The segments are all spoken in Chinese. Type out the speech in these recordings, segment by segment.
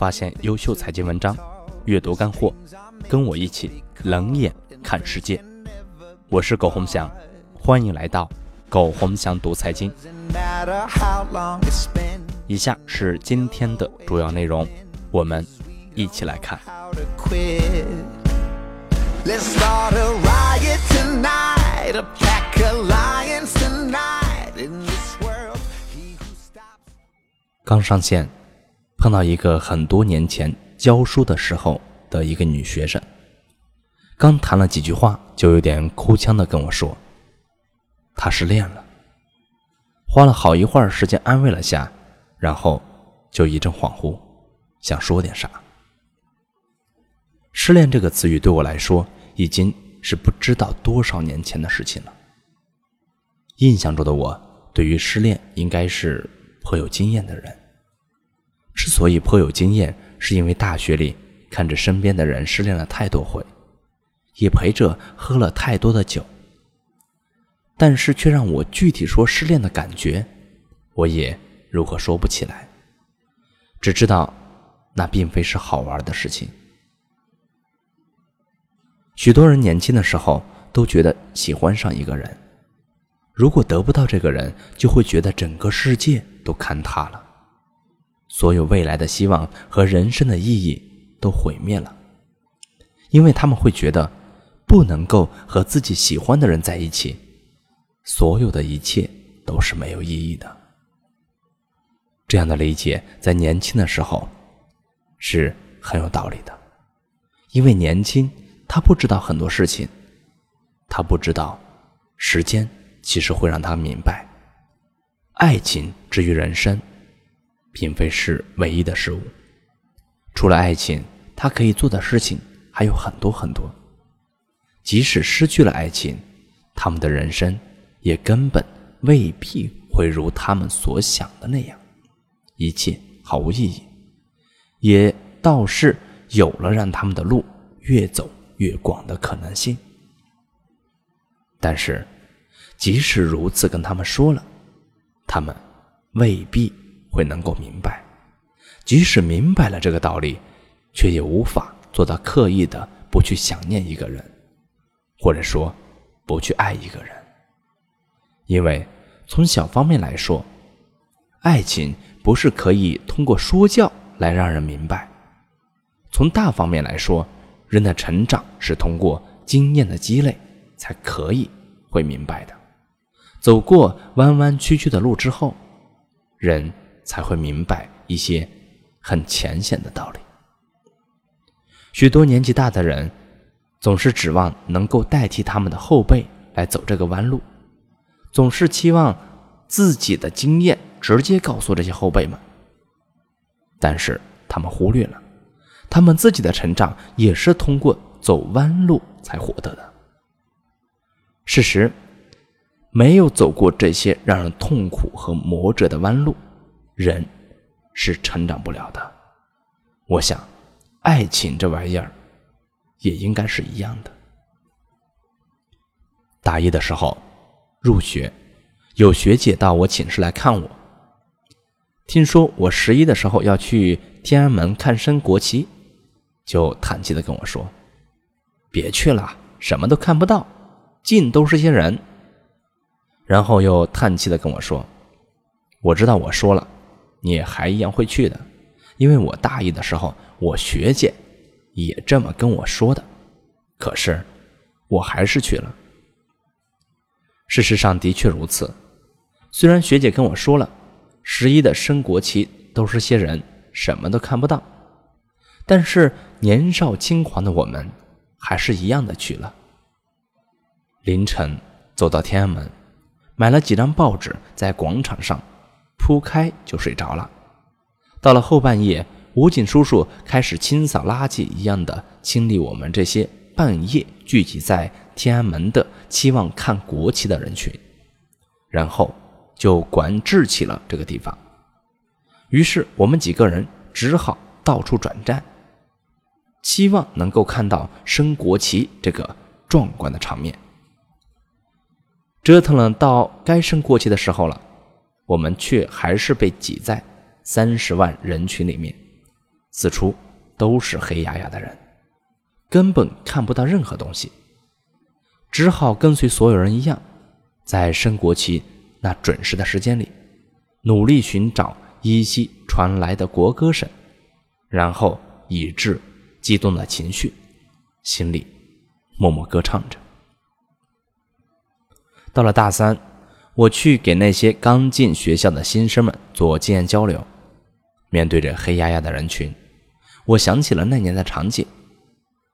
发现优秀财经文章，阅读干货，跟我一起冷眼看世界。我是苟洪翔，欢迎来到苟洪翔读财经。以下是今天的主要内容，我们一起来看。刚上线，碰到一个很多年前教书的时候的一个女学生，刚谈了几句话，就有点哭腔的跟我说，她失恋了。花了好一会儿时间安慰了下，然后就一阵恍惚，想说点啥。失恋这个词语对我来说，已经是不知道多少年前的事情了。印象中的我，对于失恋应该是颇有经验的人。所以颇有经验，是因为大学里看着身边的人失恋了太多回，也陪着喝了太多的酒。但是却让我具体说失恋的感觉，我也如何说不起来。只知道，那并非是好玩的事情。许多人年轻的时候都觉得喜欢上一个人，如果得不到这个人，就会觉得整个世界都坍塌了，所有未来的希望和人生的意义都毁灭了，因为他们会觉得不能够和自己喜欢的人在一起，所有的一切都是没有意义的。这样的理解在年轻的时候是很有道理的，因为年轻。他不知道很多事情，他不知道，时间其实会让他明白，爱情之于人生，并非是唯一的事物。除了爱情，他可以做的事情还有很多很多。即使失去了爱情，他们的人生也根本未必会如他们所想的那样，一切毫无意义，也倒是有了让他们的路越走。越广的可能性，但是，即使如此，跟他们说了，他们未必会能够明白。即使明白了这个道理，却也无法做到刻意的不去想念一个人，或者说不去爱一个人。因为从小方面来说，爱情不是可以通过说教来让人明白；从大方面来说，人的成长是通过经验的积累才可以会明白的。走过弯弯曲曲的路之后，人才会明白一些很浅显的道理。许多年纪大的人总是指望能够代替他们的后辈来走这个弯路，总是期望自己的经验直接告诉这些后辈们，但是他们忽略了。他们自己的成长也是通过走弯路才获得的。事实，没有走过这些让人痛苦和磨折的弯路，人是成长不了的。我想，爱情这玩意儿也应该是一样的。大一的时候入学，有学姐到我寝室来看我，听说我十一的时候要去天安门看升国旗。就叹气的跟我说：“别去了，什么都看不到，尽都是些人。”然后又叹气的跟我说：“我知道我说了，你还一样会去的，因为我大一的时候，我学姐也这么跟我说的。可是我还是去了。事实上的确如此，虽然学姐跟我说了，十一的升国旗都是些人，什么都看不到。”但是年少轻狂的我们，还是一样的去了。凌晨走到天安门，买了几张报纸，在广场上铺开就睡着了。到了后半夜，武警叔叔开始清扫垃圾一样的清理我们这些半夜聚集在天安门的期望看国旗的人群，然后就管制起了这个地方。于是我们几个人只好到处转站。希望能够看到升国旗这个壮观的场面。折腾了到该升国旗的时候了，我们却还是被挤在三十万人群里面，四处都是黑压压的人，根本看不到任何东西，只好跟随所有人一样，在升国旗那准时的时间里，努力寻找依稀传来的国歌声，然后以致激动的情绪，心里默默歌唱着。到了大三，我去给那些刚进学校的新生们做经验交流。面对着黑压压的人群，我想起了那年的场景，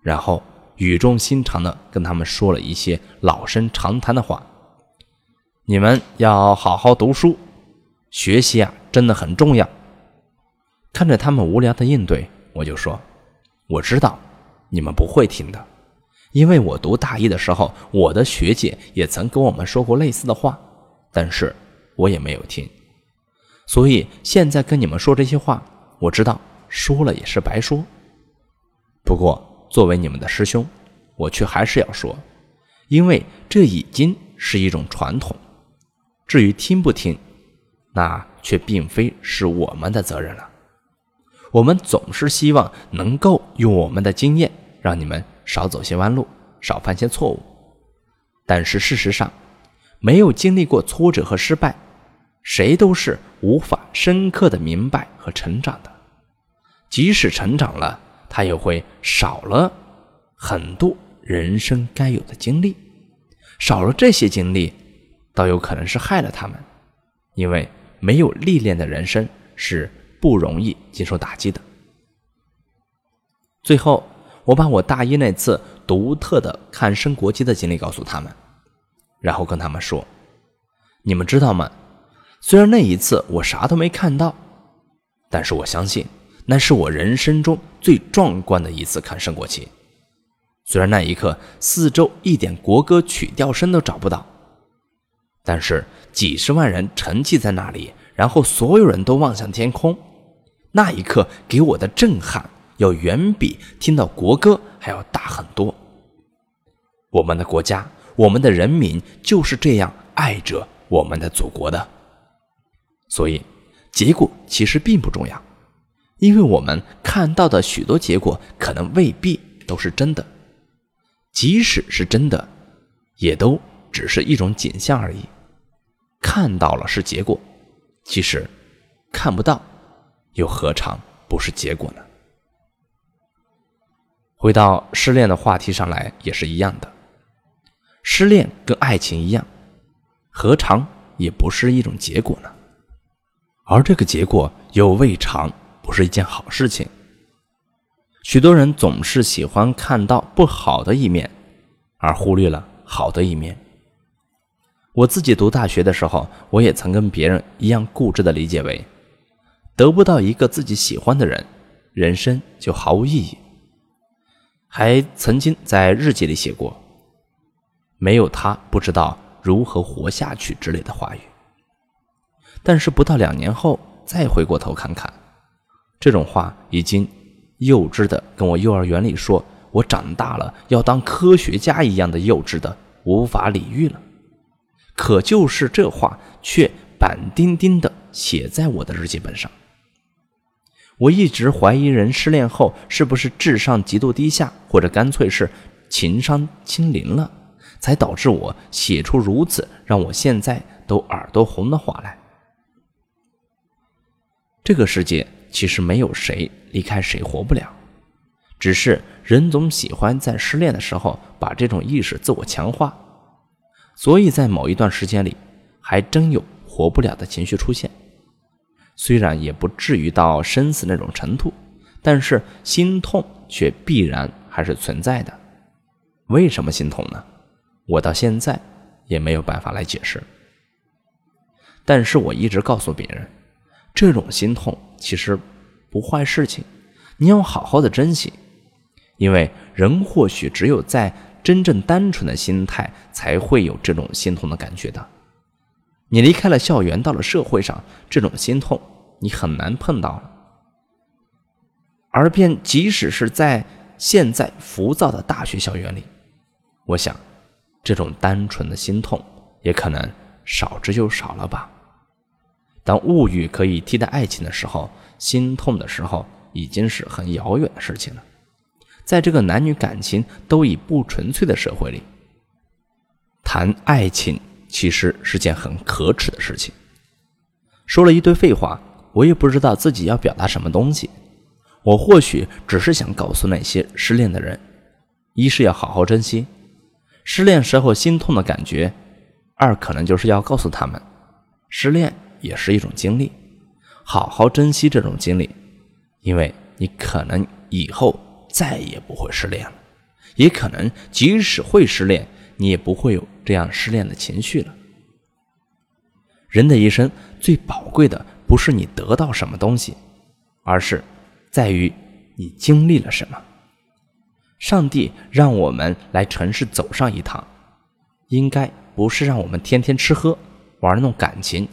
然后语重心长地跟他们说了一些老生常谈的话：“你们要好好读书，学习啊真的很重要。”看着他们无聊的应对，我就说：“我知道你们不会听的。”因为我读大一的时候，我的学姐也曾跟我们说过类似的话，但是我也没有听，所以现在跟你们说这些话，我知道说了也是白说。不过作为你们的师兄，我却还是要说，因为这已经是一种传统。至于听不听，那却并非是我们的责任了。我们总是希望能够用我们的经验让你们。少走些弯路，少犯些错误。但是事实上，没有经历过挫折和失败，谁都是无法深刻的明白和成长的。即使成长了，他也会少了很多人生该有的经历。少了这些经历，倒有可能是害了他们，因为没有历练的人生是不容易接受打击的。最后。我把我大一那次独特的看升国旗的经历告诉他们，然后跟他们说：“你们知道吗？虽然那一次我啥都没看到，但是我相信那是我人生中最壮观的一次看升国旗。虽然那一刻四周一点国歌曲调声都找不到，但是几十万人沉寂在那里，然后所有人都望向天空，那一刻给我的震撼。”要远比听到国歌还要大很多。我们的国家，我们的人民就是这样爱着我们的祖国的。所以，结果其实并不重要，因为我们看到的许多结果可能未必都是真的，即使是真的，也都只是一种景象而已。看到了是结果，其实看不到，又何尝不是结果呢？回到失恋的话题上来，也是一样的。失恋跟爱情一样，何尝也不是一种结果呢？而这个结果又未尝不是一件好事情。许多人总是喜欢看到不好的一面，而忽略了好的一面。我自己读大学的时候，我也曾跟别人一样固执的理解为，得不到一个自己喜欢的人，人生就毫无意义。还曾经在日记里写过“没有他不知道如何活下去”之类的话语。但是不到两年后再回过头看看，这种话已经幼稚的跟我幼儿园里说我长大了要当科学家一样的幼稚的无法理喻了。可就是这话却板钉钉的写在我的日记本上。我一直怀疑人失恋后是不是智商极度低下，或者干脆是情商清零了，才导致我写出如此让我现在都耳朵红的话来。这个世界其实没有谁离开谁活不了，只是人总喜欢在失恋的时候把这种意识自我强化，所以在某一段时间里，还真有活不了的情绪出现。虽然也不至于到生死那种程度，但是心痛却必然还是存在的。为什么心痛呢？我到现在也没有办法来解释。但是我一直告诉别人，这种心痛其实不坏事情，你要好好的珍惜，因为人或许只有在真正单纯的心态，才会有这种心痛的感觉的。你离开了校园，到了社会上，这种心痛你很难碰到了。而便即使是在现在浮躁的大学校园里，我想，这种单纯的心痛也可能少之又少了吧。当物欲可以替代爱情的时候，心痛的时候已经是很遥远的事情了。在这个男女感情都已不纯粹的社会里，谈爱情其实是件很可耻的事情。说了一堆废话，我也不知道自己要表达什么东西。我或许只是想告诉那些失恋的人：一是要好好珍惜失恋时候心痛的感觉；二可能就是要告诉他们，失恋也是一种经历，好好珍惜这种经历，因为你可能以后。再也不会失恋了，也可能即使会失恋，你也不会有这样失恋的情绪了。人的一生最宝贵的不是你得到什么东西，而是在于你经历了什么。上帝让我们来城市走上一趟，应该不是让我们天天吃喝玩弄感情，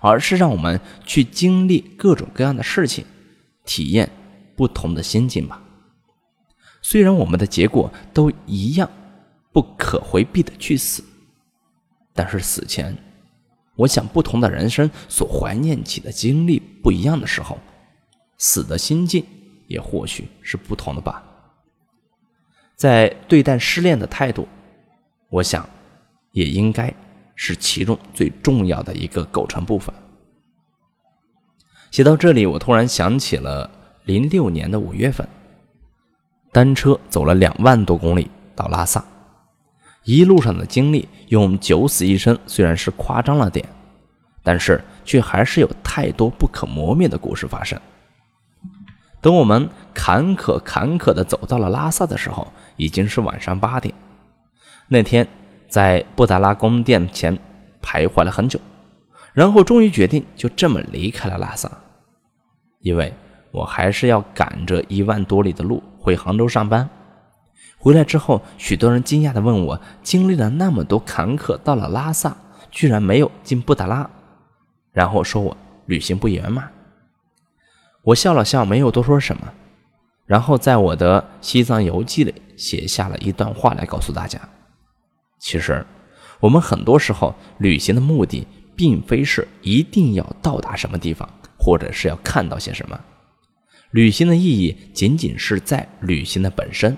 而是让我们去经历各种各样的事情，体验不同的心境吧。虽然我们的结果都一样，不可回避的去死，但是死前，我想不同的人生所怀念起的经历不一样的时候，死的心境也或许是不同的吧。在对待失恋的态度，我想也应该是其中最重要的一个构成部分。写到这里，我突然想起了零六年的五月份。单车走了两万多公里到拉萨，一路上的经历用九死一生虽然是夸张了点，但是却还是有太多不可磨灭的故事发生。等我们坎坷坎坷地走到了拉萨的时候，已经是晚上八点。那天在布达拉宫殿前徘徊了很久，然后终于决定就这么离开了拉萨，因为我还是要赶着一万多里的路。回杭州上班，回来之后，许多人惊讶地问我：“经历了那么多坎坷，到了拉萨，居然没有进布达拉，然后说我旅行不圆满。”我笑了笑，没有多说什么，然后在我的西藏游记里写下了一段话来告诉大家：其实，我们很多时候旅行的目的，并非是一定要到达什么地方，或者是要看到些什么。旅行的意义仅仅是在旅行的本身，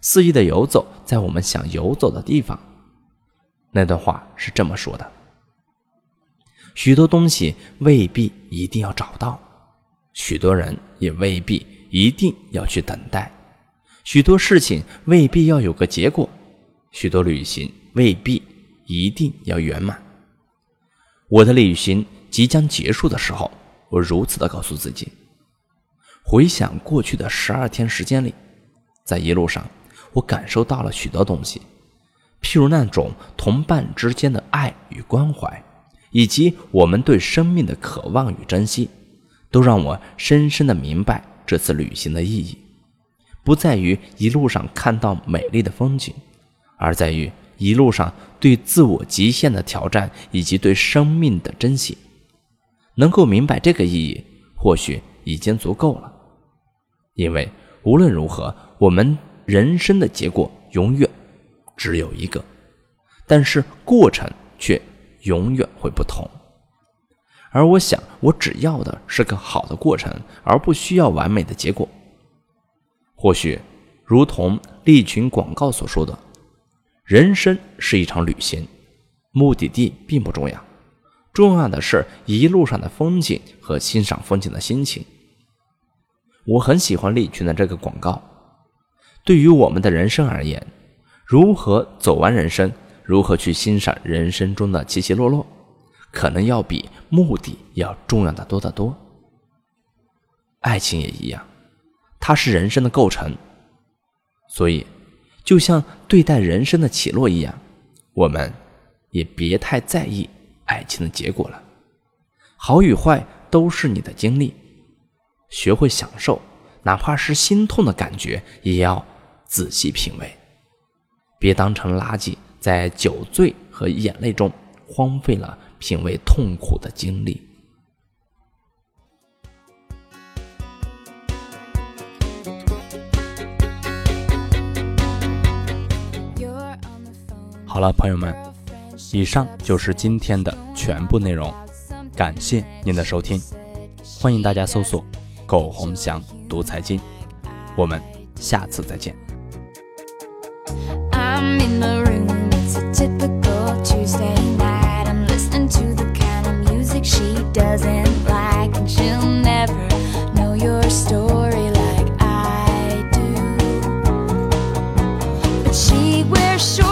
肆意的游走在我们想游走的地方。那段话是这么说的：许多东西未必一定要找到，许多人也未必一定要去等待，许多事情未必要有个结果，许多旅行未必一定要圆满。我的旅行即将结束的时候，我如此的告诉自己。回想过去的十二天时间里，在一路上，我感受到了许多东西，譬如那种同伴之间的爱与关怀，以及我们对生命的渴望与珍惜，都让我深深的明白这次旅行的意义，不在于一路上看到美丽的风景，而在于一路上对自我极限的挑战以及对生命的珍惜。能够明白这个意义，或许已经足够了。因为无论如何，我们人生的结果永远只有一个，但是过程却永远会不同。而我想，我只要的是个好的过程，而不需要完美的结果。或许，如同利群广告所说的：“人生是一场旅行，目的地并不重要，重要的是一路上的风景和欣赏风景的心情。”我很喜欢利群的这个广告。对于我们的人生而言，如何走完人生，如何去欣赏人生中的起起落落，可能要比目的要重要的多得多。爱情也一样，它是人生的构成。所以，就像对待人生的起落一样，我们也别太在意爱情的结果了。好与坏都是你的经历。学会享受，哪怕是心痛的感觉，也要仔细品味，别当成垃圾，在酒醉和眼泪中荒废了品味痛苦的经历。好了，朋友们，以上就是今天的全部内容，感谢您的收听，欢迎大家搜索。苟洪祥读财经，我们下次再见。sure